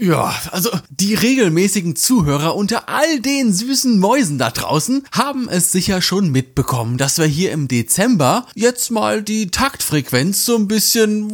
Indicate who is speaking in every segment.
Speaker 1: Ja, also die regelmäßigen Zuhörer unter all den süßen Mäusen da draußen haben es sicher schon mitbekommen, dass wir hier im Dezember jetzt mal die Taktfrequenz so ein bisschen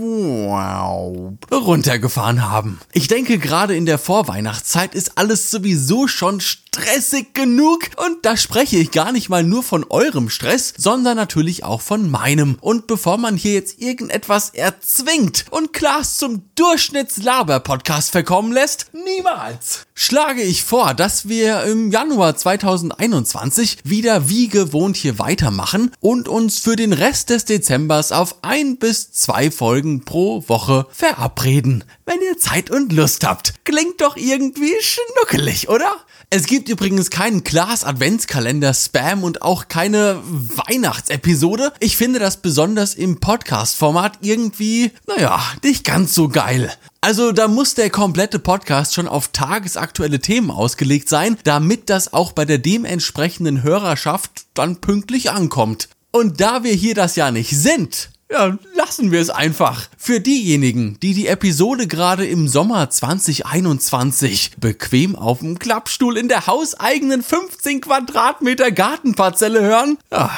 Speaker 1: runtergefahren haben. Ich denke, gerade in der Vorweihnachtszeit ist alles sowieso schon stressig genug und da spreche ich gar nicht mal nur von eurem Stress, sondern natürlich auch von meinem. Und bevor man hier jetzt irgendetwas erzwingt und Klaas zum Durchschnittslaber-Podcast verkommen lässt? Niemals! Schlage ich vor, dass wir im Januar 2021 wieder wie gewohnt hier weitermachen und uns für den Rest des Dezembers auf ein bis zwei Folgen pro Woche verabreden. Wenn ihr Zeit und Lust habt. Klingt doch irgendwie schnuckelig, oder? Es gibt übrigens keinen Klaas Adventskalender Spam und auch keine Weihnachtsepisode. Ich finde das besonders im Podcast-Format irgendwie, naja, nicht ganz so geil. Also da muss der komplette Podcast schon auf tagesaktuelle Themen ausgelegt sein, damit das auch bei der dementsprechenden Hörerschaft dann pünktlich ankommt. Und da wir hier das ja nicht sind, ja, lassen wir es einfach. Für diejenigen, die die Episode gerade im Sommer 2021 bequem auf dem Klappstuhl in der hauseigenen 15 Quadratmeter Gartenparzelle hören, ja,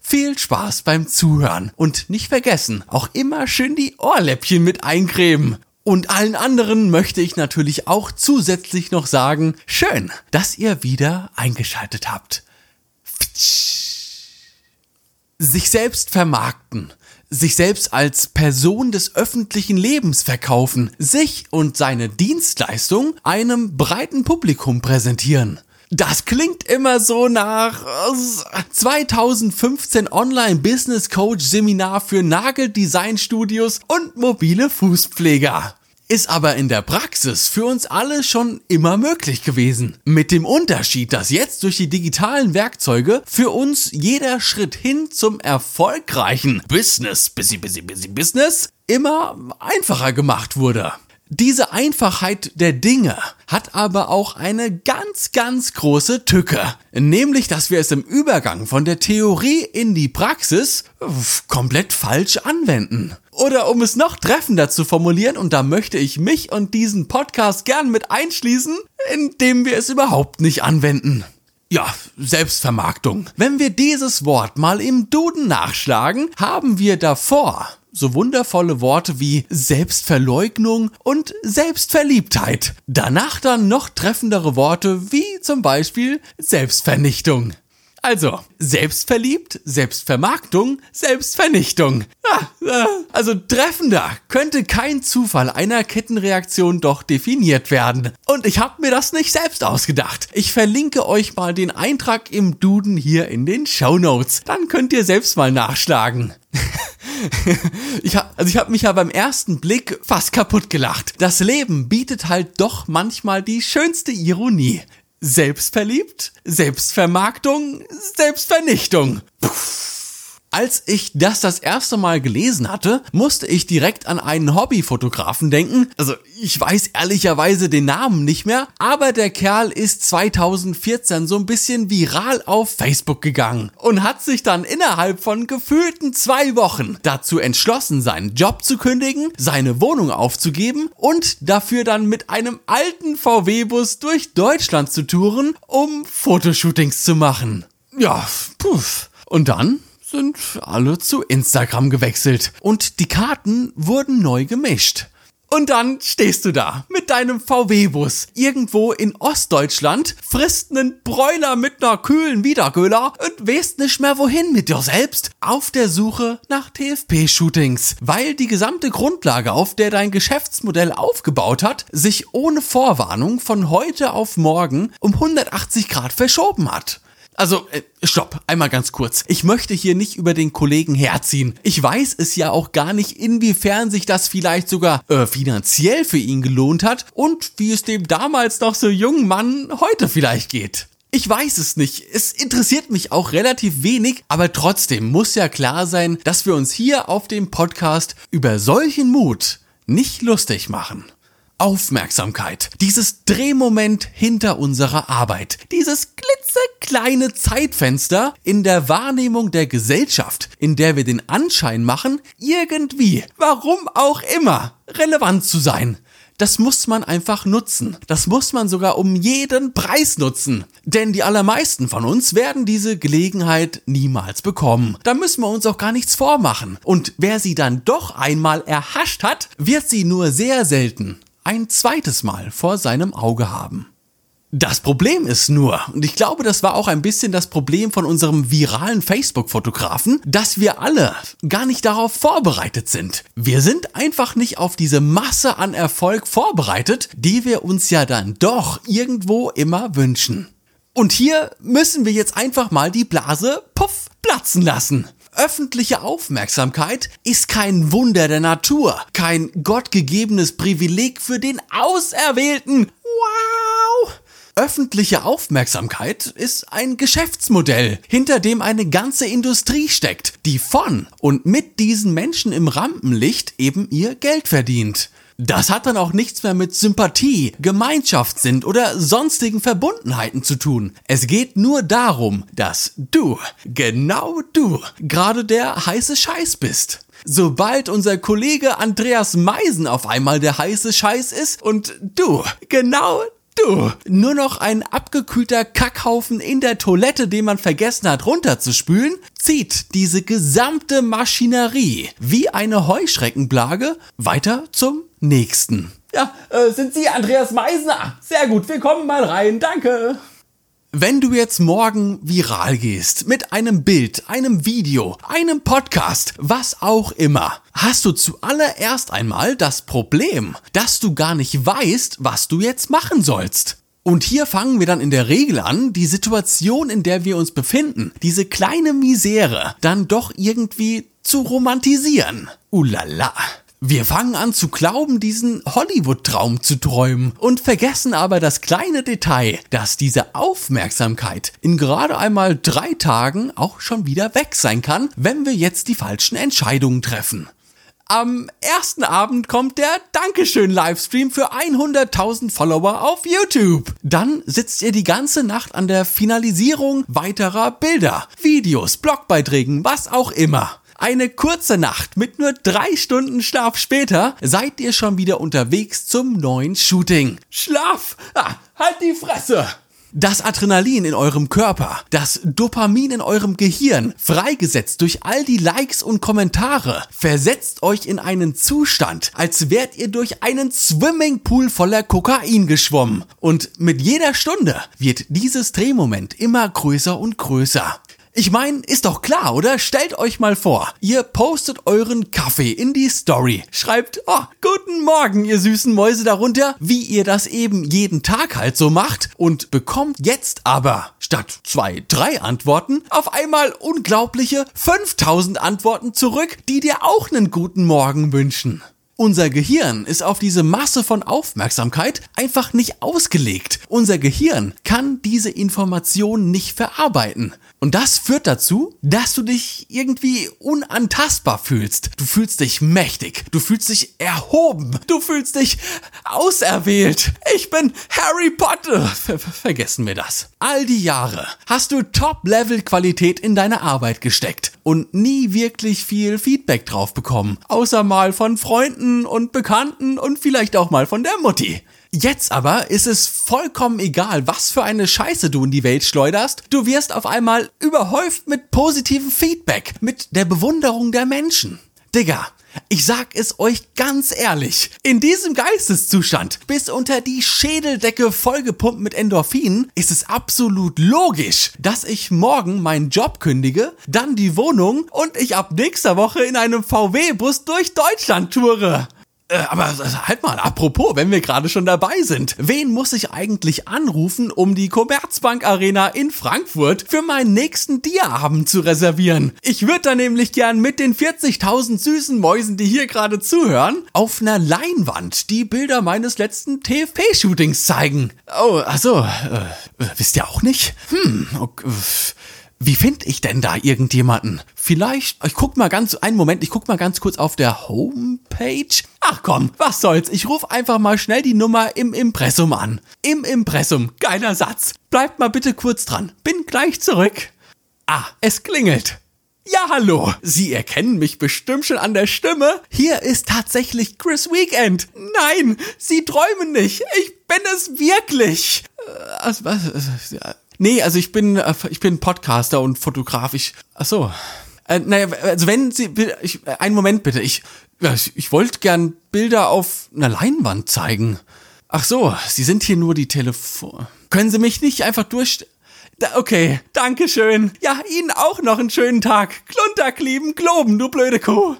Speaker 1: viel Spaß beim Zuhören und nicht vergessen, auch immer schön die Ohrläppchen mit eincremen. Und allen anderen möchte ich natürlich auch zusätzlich noch sagen, schön, dass ihr wieder eingeschaltet habt. Sich selbst vermarkten, sich selbst als Person des öffentlichen Lebens verkaufen, sich und seine Dienstleistung einem breiten Publikum präsentieren. Das klingt immer so nach 2015 Online Business Coach Seminar für Nageldesign-Studios und mobile Fußpfleger ist aber in der Praxis für uns alle schon immer möglich gewesen. Mit dem Unterschied, dass jetzt durch die digitalen Werkzeuge für uns jeder Schritt hin zum erfolgreichen Business, busy, busy, busy Business immer einfacher gemacht wurde. Diese Einfachheit der Dinge hat aber auch eine ganz, ganz große Tücke. Nämlich, dass wir es im Übergang von der Theorie in die Praxis komplett falsch anwenden. Oder um es noch treffender zu formulieren, und da möchte ich mich und diesen Podcast gern mit einschließen, indem wir es überhaupt nicht anwenden. Ja, Selbstvermarktung. Wenn wir dieses Wort mal im Duden nachschlagen, haben wir davor so wundervolle Worte wie Selbstverleugnung und Selbstverliebtheit. Danach dann noch treffendere Worte wie zum Beispiel Selbstvernichtung. Also, selbstverliebt, Selbstvermarktung, Selbstvernichtung. Ah, also treffender könnte kein Zufall einer Kettenreaktion doch definiert werden. Und ich habe mir das nicht selbst ausgedacht. Ich verlinke euch mal den Eintrag im Duden hier in den Show Notes. Dann könnt ihr selbst mal nachschlagen. ich hab, also ich habe mich ja beim ersten Blick fast kaputt gelacht. Das Leben bietet halt doch manchmal die schönste Ironie. Selbstverliebt, Selbstvermarktung, Selbstvernichtung. Puff. Als ich das das erste Mal gelesen hatte, musste ich direkt an einen Hobbyfotografen denken. Also ich weiß ehrlicherweise den Namen nicht mehr, aber der Kerl ist 2014 so ein bisschen viral auf Facebook gegangen und hat sich dann innerhalb von gefühlten zwei Wochen dazu entschlossen, seinen Job zu kündigen, seine Wohnung aufzugeben und dafür dann mit einem alten VW-Bus durch Deutschland zu touren, um Fotoshootings zu machen. Ja, puff. Und dann sind alle zu Instagram gewechselt und die Karten wurden neu gemischt. Und dann stehst du da mit deinem VW-Bus irgendwo in Ostdeutschland, frisst nen Bräuler mit ner kühlen Wiedergöler und weißt nicht mehr wohin mit dir selbst auf der Suche nach TFP-Shootings, weil die gesamte Grundlage, auf der dein Geschäftsmodell aufgebaut hat, sich ohne Vorwarnung von heute auf morgen um 180 Grad verschoben hat. Also, äh, stopp, einmal ganz kurz. Ich möchte hier nicht über den Kollegen herziehen. Ich weiß es ja auch gar nicht, inwiefern sich das vielleicht sogar äh, finanziell für ihn gelohnt hat und wie es dem damals noch so jungen Mann heute vielleicht geht. Ich weiß es nicht. Es interessiert mich auch relativ wenig, aber trotzdem muss ja klar sein, dass wir uns hier auf dem Podcast über solchen Mut nicht lustig machen. Aufmerksamkeit, dieses Drehmoment hinter unserer Arbeit, dieses klitzekleine Zeitfenster in der Wahrnehmung der Gesellschaft, in der wir den Anschein machen, irgendwie, warum auch immer, relevant zu sein. das muss man einfach nutzen. Das muss man sogar um jeden Preis nutzen. Denn die allermeisten von uns werden diese Gelegenheit niemals bekommen. Da müssen wir uns auch gar nichts vormachen. Und wer sie dann doch einmal erhascht hat, wird sie nur sehr selten ein zweites Mal vor seinem Auge haben. Das Problem ist nur, und ich glaube, das war auch ein bisschen das Problem von unserem viralen Facebook-Fotografen, dass wir alle gar nicht darauf vorbereitet sind. Wir sind einfach nicht auf diese Masse an Erfolg vorbereitet, die wir uns ja dann doch irgendwo immer wünschen. Und hier müssen wir jetzt einfach mal die Blase puff platzen lassen. Öffentliche Aufmerksamkeit ist kein Wunder der Natur, kein gottgegebenes Privileg für den Auserwählten. Wow! Öffentliche Aufmerksamkeit ist ein Geschäftsmodell, hinter dem eine ganze Industrie steckt, die von und mit diesen Menschen im Rampenlicht eben ihr Geld verdient. Das hat dann auch nichts mehr mit Sympathie, Gemeinschaftssinn oder sonstigen Verbundenheiten zu tun. Es geht nur darum, dass du, genau du, gerade der heiße Scheiß bist. Sobald unser Kollege Andreas Meisen auf einmal der heiße Scheiß ist und du, genau Du, nur noch ein abgekühlter Kackhaufen in der Toilette, den man vergessen hat runterzuspülen, zieht diese gesamte Maschinerie wie eine Heuschreckenplage weiter zum nächsten.
Speaker 2: Ja, äh, sind Sie Andreas Meisner? Sehr gut, wir kommen mal rein, danke.
Speaker 1: Wenn du jetzt morgen viral gehst mit einem Bild, einem Video, einem Podcast, was auch immer, hast du zuallererst einmal das Problem, dass du gar nicht weißt, was du jetzt machen sollst. Und hier fangen wir dann in der Regel an, die Situation, in der wir uns befinden, diese kleine Misere, dann doch irgendwie zu romantisieren. Ulala. Wir fangen an zu glauben, diesen Hollywood-Traum zu träumen und vergessen aber das kleine Detail, dass diese Aufmerksamkeit in gerade einmal drei Tagen auch schon wieder weg sein kann, wenn wir jetzt die falschen Entscheidungen treffen. Am ersten Abend kommt der Dankeschön-Livestream für 100.000 Follower auf YouTube. Dann sitzt ihr die ganze Nacht an der Finalisierung weiterer Bilder, Videos, Blogbeiträgen, was auch immer. Eine kurze Nacht mit nur drei Stunden Schlaf später seid ihr schon wieder unterwegs zum neuen Shooting. Schlaf! Ah, halt die Fresse! Das Adrenalin in eurem Körper, das Dopamin in eurem Gehirn, freigesetzt durch all die Likes und Kommentare, versetzt euch in einen Zustand, als wärt ihr durch einen Swimmingpool voller Kokain geschwommen. Und mit jeder Stunde wird dieses Drehmoment immer größer und größer. Ich meine, ist doch klar, oder? Stellt euch mal vor, ihr postet euren Kaffee in die Story, schreibt, oh, guten Morgen, ihr süßen Mäuse darunter, wie ihr das eben jeden Tag halt so macht und bekommt jetzt aber statt zwei, drei Antworten auf einmal unglaubliche 5000 Antworten zurück, die dir auch einen guten Morgen wünschen. Unser Gehirn ist auf diese Masse von Aufmerksamkeit einfach nicht ausgelegt. Unser Gehirn kann diese Informationen nicht verarbeiten. Und das führt dazu, dass du dich irgendwie unantastbar fühlst. Du fühlst dich mächtig. Du fühlst dich erhoben. Du fühlst dich auserwählt. Ich bin Harry Potter. Ver vergessen wir das. All die Jahre hast du Top-Level-Qualität in deine Arbeit gesteckt und nie wirklich viel Feedback drauf bekommen. Außer mal von Freunden und Bekannten und vielleicht auch mal von der Mutti. Jetzt aber ist es vollkommen egal, was für eine Scheiße du in die Welt schleuderst. Du wirst auf einmal überhäuft mit positivem Feedback, mit der Bewunderung der Menschen. Digga, ich sag es euch ganz ehrlich, in diesem Geisteszustand, bis unter die Schädeldecke vollgepumpt mit Endorphinen, ist es absolut logisch, dass ich morgen meinen Job kündige, dann die Wohnung und ich ab nächster Woche in einem VW-Bus durch Deutschland toure. Äh, aber halt mal, apropos, wenn wir gerade schon dabei sind. Wen muss ich eigentlich anrufen, um die Commerzbank Arena in Frankfurt für meinen nächsten Dia-Abend zu reservieren? Ich würde da nämlich gern mit den 40.000 süßen Mäusen, die hier gerade zuhören, auf einer Leinwand die Bilder meines letzten TFP-Shootings zeigen. Oh, also, äh, wisst ihr auch nicht? Hm, okay. Wie finde ich denn da irgendjemanden? Vielleicht, ich guck mal ganz, einen Moment, ich guck mal ganz kurz auf der Homepage. Ach komm, was soll's, ich rufe einfach mal schnell die Nummer im Impressum an. Im Impressum, geiler Satz. Bleibt mal bitte kurz dran, bin gleich zurück. Ah, es klingelt. Ja, hallo. Sie erkennen mich bestimmt schon an der Stimme. Hier ist tatsächlich Chris Weekend. Nein, Sie träumen nicht. Ich bin es wirklich. Äh, also, was? Nee, also ich bin, äh, ich bin Podcaster und Fotograf. Ich, ach so. Äh, naja, also wenn Sie, ich, einen Moment bitte. Ich, ich, ich wollte gern Bilder auf einer Leinwand zeigen. Ach so, Sie sind hier nur die Telefon. Können Sie mich nicht einfach durch... Da, okay, danke schön. Ja, Ihnen auch noch einen schönen Tag. Klunterk lieben Globen, du blöde Kuh.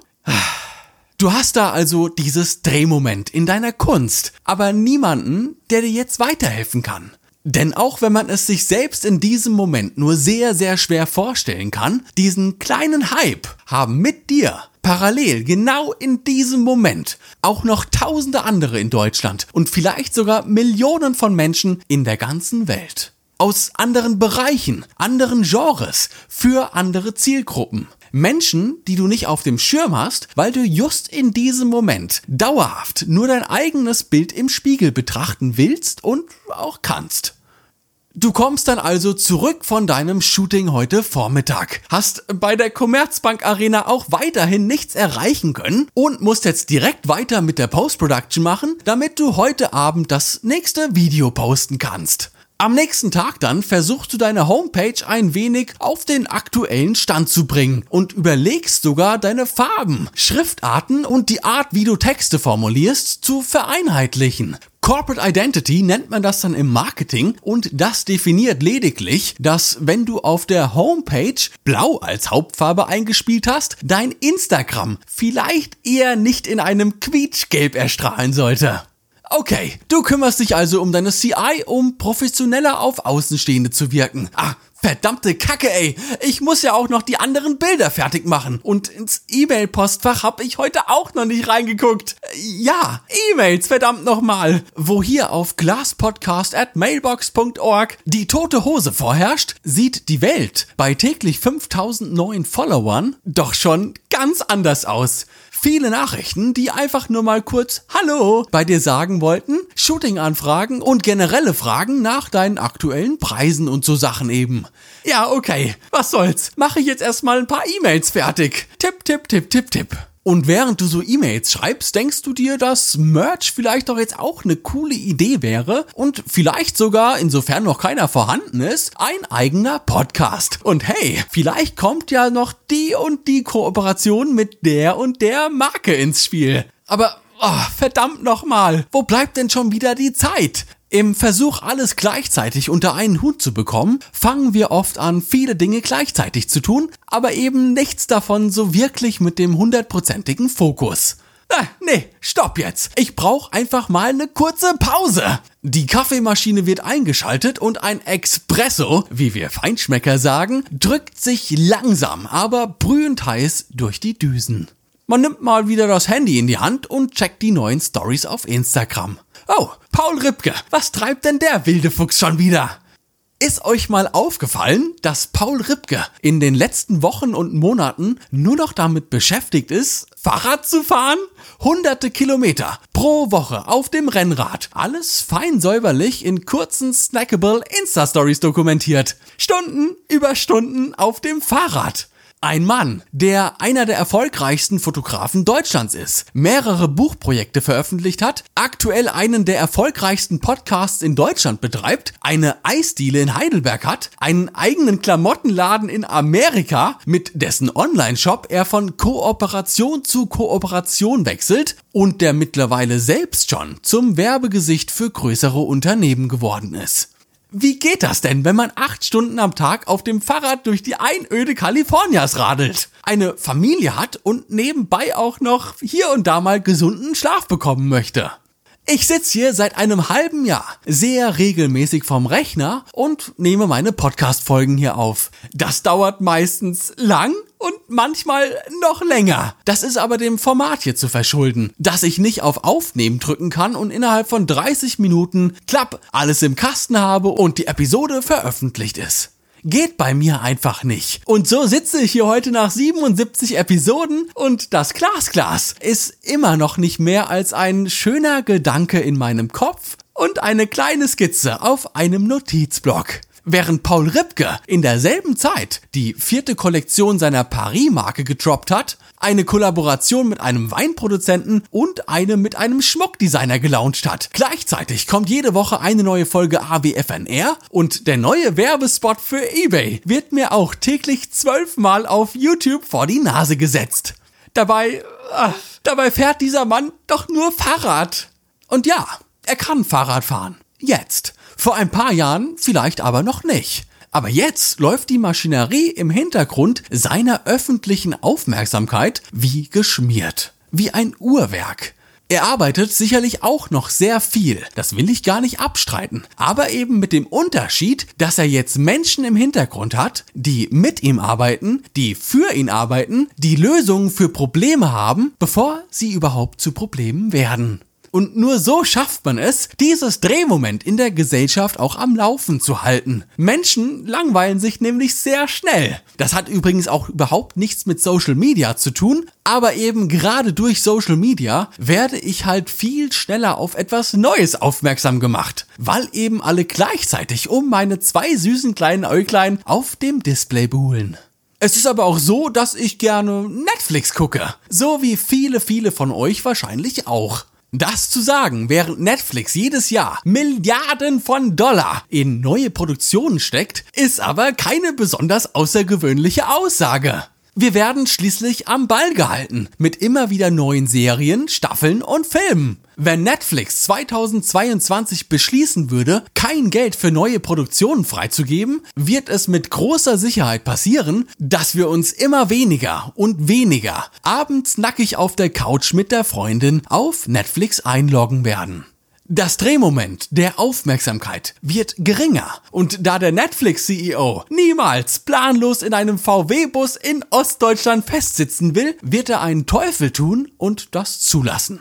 Speaker 1: Du hast da also dieses Drehmoment in deiner Kunst, aber niemanden, der dir jetzt weiterhelfen kann. Denn auch wenn man es sich selbst in diesem Moment nur sehr, sehr schwer vorstellen kann, diesen kleinen Hype haben mit dir parallel genau in diesem Moment auch noch tausende andere in Deutschland und vielleicht sogar Millionen von Menschen in der ganzen Welt. Aus anderen Bereichen, anderen Genres, für andere Zielgruppen. Menschen, die du nicht auf dem Schirm hast, weil du just in diesem Moment dauerhaft nur dein eigenes Bild im Spiegel betrachten willst und auch kannst. Du kommst dann also zurück von deinem Shooting heute Vormittag, hast bei der Commerzbank Arena auch weiterhin nichts erreichen können und musst jetzt direkt weiter mit der Post-Production machen, damit du heute Abend das nächste Video posten kannst. Am nächsten Tag dann versuchst du deine Homepage ein wenig auf den aktuellen Stand zu bringen und überlegst sogar deine Farben, Schriftarten und die Art, wie du Texte formulierst, zu vereinheitlichen. Corporate Identity nennt man das dann im Marketing und das definiert lediglich, dass wenn du auf der Homepage blau als Hauptfarbe eingespielt hast, dein Instagram vielleicht eher nicht in einem Quietschgelb erstrahlen sollte. Okay, du kümmerst dich also um deine CI, um professioneller auf Außenstehende zu wirken. Ah, verdammte Kacke, ey. Ich muss ja auch noch die anderen Bilder fertig machen. Und ins E-Mail-Postfach hab ich heute auch noch nicht reingeguckt. Ja, E-Mails, verdammt nochmal. Wo hier auf glasspodcast at mailbox.org die tote Hose vorherrscht, sieht die Welt bei täglich 5000 neuen Followern doch schon ganz anders aus viele Nachrichten, die einfach nur mal kurz Hallo bei dir sagen wollten, Shooting-Anfragen und generelle Fragen nach deinen aktuellen Preisen und so Sachen eben. Ja, okay, was soll's. Mache ich jetzt erstmal ein paar E-Mails fertig. Tipp, tipp, tipp, tipp, tipp. Und während du so E-Mails schreibst, denkst du dir, dass Merch vielleicht doch jetzt auch eine coole Idee wäre und vielleicht sogar, insofern noch keiner vorhanden ist, ein eigener Podcast. Und hey, vielleicht kommt ja noch die und die Kooperation mit der und der Marke ins Spiel. Aber oh, verdammt nochmal, wo bleibt denn schon wieder die Zeit? Im Versuch, alles gleichzeitig unter einen Hut zu bekommen, fangen wir oft an, viele Dinge gleichzeitig zu tun, aber eben nichts davon so wirklich mit dem hundertprozentigen Fokus. Ah, nee, stopp jetzt. Ich brauche einfach mal eine kurze Pause. Die Kaffeemaschine wird eingeschaltet und ein Espresso, wie wir Feinschmecker sagen, drückt sich langsam, aber brühend heiß durch die Düsen. Man nimmt mal wieder das Handy in die Hand und checkt die neuen Stories auf Instagram. Oh, Paul Ripke, was treibt denn der wilde Fuchs schon wieder? Ist euch mal aufgefallen, dass Paul Ripke in den letzten Wochen und Monaten nur noch damit beschäftigt ist, Fahrrad zu fahren? Hunderte Kilometer pro Woche auf dem Rennrad. Alles fein säuberlich in kurzen, snackable Insta-Stories dokumentiert. Stunden über Stunden auf dem Fahrrad. Ein Mann, der einer der erfolgreichsten Fotografen Deutschlands ist, mehrere Buchprojekte veröffentlicht hat, aktuell einen der erfolgreichsten Podcasts in Deutschland betreibt, eine Eisdiele in Heidelberg hat, einen eigenen Klamottenladen in Amerika, mit dessen Online-Shop er von Kooperation zu Kooperation wechselt und der mittlerweile selbst schon zum Werbegesicht für größere Unternehmen geworden ist. Wie geht das denn, wenn man acht Stunden am Tag auf dem Fahrrad durch die Einöde Kaliforniens radelt, eine Familie hat und nebenbei auch noch hier und da mal gesunden Schlaf bekommen möchte? Ich sitze hier seit einem halben Jahr sehr regelmäßig vom Rechner und nehme meine Podcast-Folgen hier auf. Das dauert meistens lang und manchmal noch länger. Das ist aber dem Format hier zu verschulden, dass ich nicht auf Aufnehmen drücken kann und innerhalb von 30 Minuten klapp alles im Kasten habe und die Episode veröffentlicht ist. Geht bei mir einfach nicht. Und so sitze ich hier heute nach 77 Episoden und das Glasglas ist immer noch nicht mehr als ein schöner Gedanke in meinem Kopf und eine kleine Skizze auf einem Notizblock. Während Paul Ripke in derselben Zeit die vierte Kollektion seiner Paris-Marke getroppt hat, eine Kollaboration mit einem Weinproduzenten und eine mit einem Schmuckdesigner gelauncht hat. Gleichzeitig kommt jede Woche eine neue Folge AWFNR und der neue Werbespot für eBay wird mir auch täglich zwölfmal auf YouTube vor die Nase gesetzt. Dabei, ach, dabei fährt dieser Mann doch nur Fahrrad. Und ja, er kann Fahrrad fahren. Jetzt. Vor ein paar Jahren vielleicht aber noch nicht. Aber jetzt läuft die Maschinerie im Hintergrund seiner öffentlichen Aufmerksamkeit wie geschmiert. Wie ein Uhrwerk. Er arbeitet sicherlich auch noch sehr viel, das will ich gar nicht abstreiten, aber eben mit dem Unterschied, dass er jetzt Menschen im Hintergrund hat, die mit ihm arbeiten, die für ihn arbeiten, die Lösungen für Probleme haben, bevor sie überhaupt zu Problemen werden. Und nur so schafft man es, dieses Drehmoment in der Gesellschaft auch am Laufen zu halten. Menschen langweilen sich nämlich sehr schnell. Das hat übrigens auch überhaupt nichts mit Social Media zu tun, aber eben gerade durch Social Media werde ich halt viel schneller auf etwas Neues aufmerksam gemacht, weil eben alle gleichzeitig um meine zwei süßen kleinen Äuglein auf dem Display buhlen. Es ist aber auch so, dass ich gerne Netflix gucke. So wie viele, viele von euch wahrscheinlich auch. Das zu sagen, während Netflix jedes Jahr Milliarden von Dollar in neue Produktionen steckt, ist aber keine besonders außergewöhnliche Aussage. Wir werden schließlich am Ball gehalten mit immer wieder neuen Serien, Staffeln und Filmen. Wenn Netflix 2022 beschließen würde, kein Geld für neue Produktionen freizugeben, wird es mit großer Sicherheit passieren, dass wir uns immer weniger und weniger abends nackig auf der Couch mit der Freundin auf Netflix einloggen werden. Das Drehmoment der Aufmerksamkeit wird geringer und da der Netflix-CEO niemals planlos in einem VW-Bus in Ostdeutschland festsitzen will, wird er einen Teufel tun und das zulassen.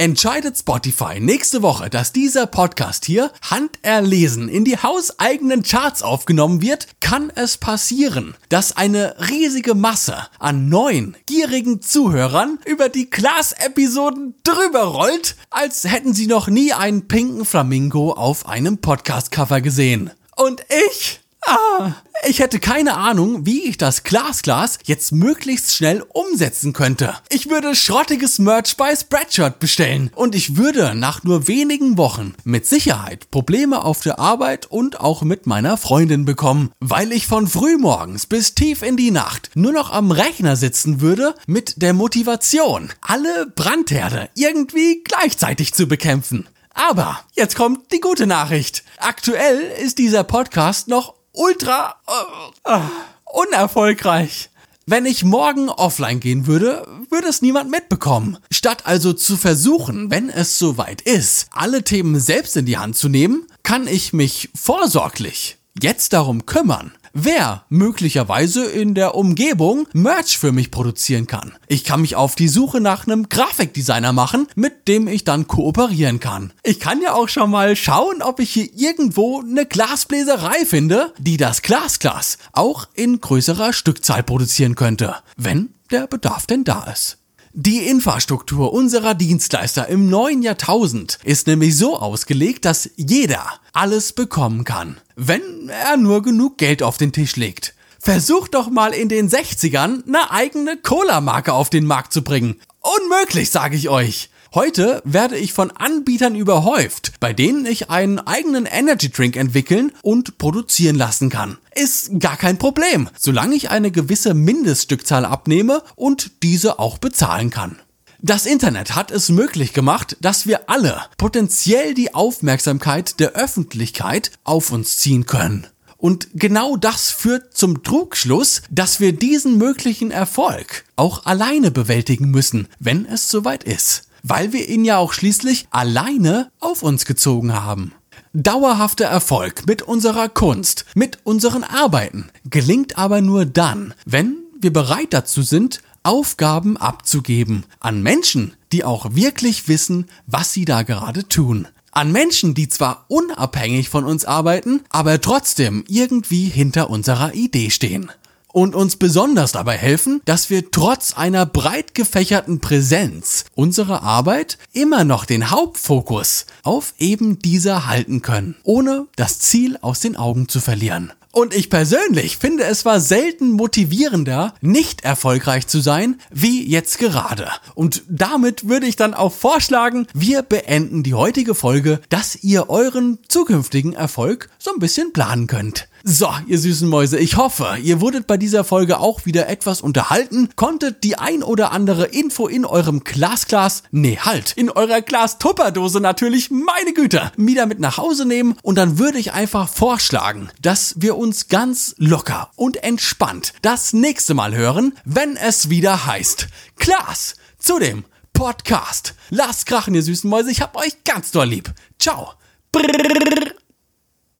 Speaker 1: Entscheidet Spotify nächste Woche, dass dieser Podcast hier handerlesen in die hauseigenen Charts aufgenommen wird, kann es passieren, dass eine riesige Masse an neuen, gierigen Zuhörern über die Class-Episoden drüber rollt, als hätten sie noch nie einen pinken Flamingo auf einem Podcast-Cover gesehen. Und ich Ah, ich hätte keine Ahnung, wie ich das Glasglas jetzt möglichst schnell umsetzen könnte. Ich würde schrottiges Merch bei Spreadshirt bestellen und ich würde nach nur wenigen Wochen mit Sicherheit Probleme auf der Arbeit und auch mit meiner Freundin bekommen, weil ich von frühmorgens bis tief in die Nacht nur noch am Rechner sitzen würde mit der Motivation, alle Brandherde irgendwie gleichzeitig zu bekämpfen. Aber jetzt kommt die gute Nachricht. Aktuell ist dieser Podcast noch ultra äh, äh, unerfolgreich. Wenn ich morgen offline gehen würde, würde es niemand mitbekommen. Statt also zu versuchen, wenn es soweit ist, alle Themen selbst in die Hand zu nehmen, kann ich mich vorsorglich jetzt darum kümmern, wer möglicherweise in der Umgebung Merch für mich produzieren kann. Ich kann mich auf die Suche nach einem Grafikdesigner machen, mit dem ich dann kooperieren kann. Ich kann ja auch schon mal schauen, ob ich hier irgendwo eine Glasbläserei finde, die das Glasglas auch in größerer Stückzahl produzieren könnte, wenn der Bedarf denn da ist. Die Infrastruktur unserer Dienstleister im neuen Jahrtausend ist nämlich so ausgelegt, dass jeder alles bekommen kann, wenn er nur genug Geld auf den Tisch legt. Versucht doch mal in den 60ern eine eigene Cola-Marke auf den Markt zu bringen. Unmöglich, sage ich euch. Heute werde ich von Anbietern überhäuft, bei denen ich einen eigenen Energy Drink entwickeln und produzieren lassen kann. Ist gar kein Problem, solange ich eine gewisse Mindeststückzahl abnehme und diese auch bezahlen kann. Das Internet hat es möglich gemacht, dass wir alle potenziell die Aufmerksamkeit der Öffentlichkeit auf uns ziehen können. Und genau das führt zum Trugschluss, dass wir diesen möglichen Erfolg auch alleine bewältigen müssen, wenn es soweit ist weil wir ihn ja auch schließlich alleine auf uns gezogen haben. Dauerhafter Erfolg mit unserer Kunst, mit unseren Arbeiten gelingt aber nur dann, wenn wir bereit dazu sind, Aufgaben abzugeben an Menschen, die auch wirklich wissen, was sie da gerade tun. An Menschen, die zwar unabhängig von uns arbeiten, aber trotzdem irgendwie hinter unserer Idee stehen. Und uns besonders dabei helfen, dass wir trotz einer breit gefächerten Präsenz unsere Arbeit immer noch den Hauptfokus auf eben dieser halten können, ohne das Ziel aus den Augen zu verlieren. Und ich persönlich finde es war selten motivierender, nicht erfolgreich zu sein, wie jetzt gerade. Und damit würde ich dann auch vorschlagen, wir beenden die heutige Folge, dass ihr euren zukünftigen Erfolg so ein bisschen planen könnt. So, ihr süßen Mäuse, ich hoffe, ihr wurdet bei dieser Folge auch wieder etwas unterhalten, konntet die ein oder andere Info in eurem Glasglas, nee, halt, in eurer Glas-Tupperdose natürlich, meine Güte, wieder mit nach Hause nehmen und dann würde ich einfach vorschlagen, dass wir uns ganz locker und entspannt das nächste Mal hören, wenn es wieder heißt, Glas zu dem Podcast. Lasst krachen, ihr süßen Mäuse, ich hab euch ganz doll lieb. Ciao. Brrr.